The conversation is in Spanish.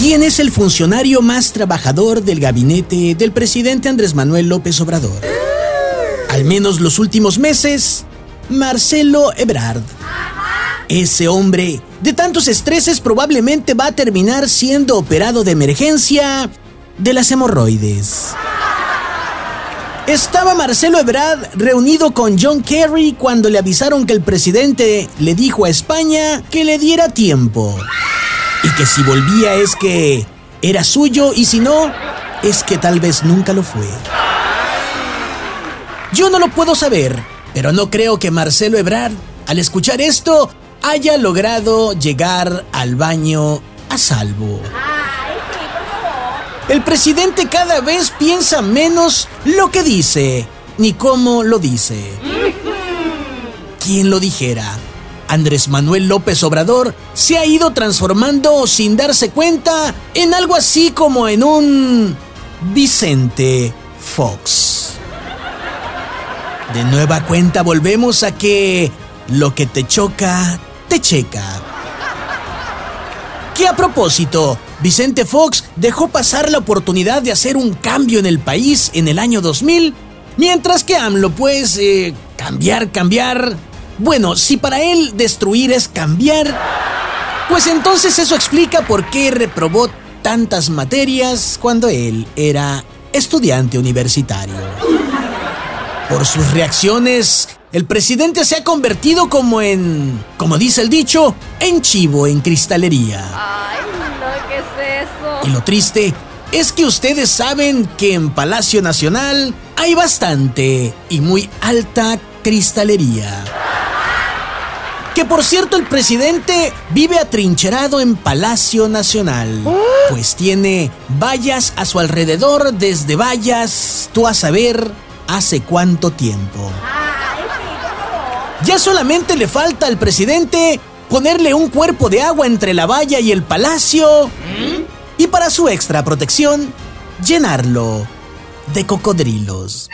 ¿Quién es el funcionario más trabajador del gabinete del presidente Andrés Manuel López Obrador? Al menos los últimos meses, Marcelo Ebrard. Ese hombre, de tantos estreses, probablemente va a terminar siendo operado de emergencia de las hemorroides. Estaba Marcelo Ebrard reunido con John Kerry cuando le avisaron que el presidente le dijo a España que le diera tiempo. Y que si volvía es que era suyo y si no, es que tal vez nunca lo fue. Yo no lo puedo saber, pero no creo que Marcelo Ebrard, al escuchar esto, haya logrado llegar al baño a salvo. El presidente cada vez piensa menos lo que dice, ni cómo lo dice. ¿Quién lo dijera? Andrés Manuel López Obrador se ha ido transformando sin darse cuenta en algo así como en un Vicente Fox. De nueva cuenta volvemos a que lo que te choca, te checa. Que a propósito, Vicente Fox dejó pasar la oportunidad de hacer un cambio en el país en el año 2000, mientras que AMLO, pues, eh, cambiar, cambiar. Bueno, si para él destruir es cambiar, pues entonces eso explica por qué reprobó tantas materias cuando él era estudiante universitario. Por sus reacciones, el presidente se ha convertido como en, como dice el dicho, en chivo en cristalería. Ay, no, ¿qué es eso? Y lo triste es que ustedes saben que en Palacio Nacional hay bastante y muy alta cristalería. Que por cierto el presidente vive atrincherado en Palacio Nacional, pues tiene vallas a su alrededor desde vallas, tú a saber, hace cuánto tiempo. Ya solamente le falta al presidente ponerle un cuerpo de agua entre la valla y el palacio y para su extra protección, llenarlo de cocodrilos.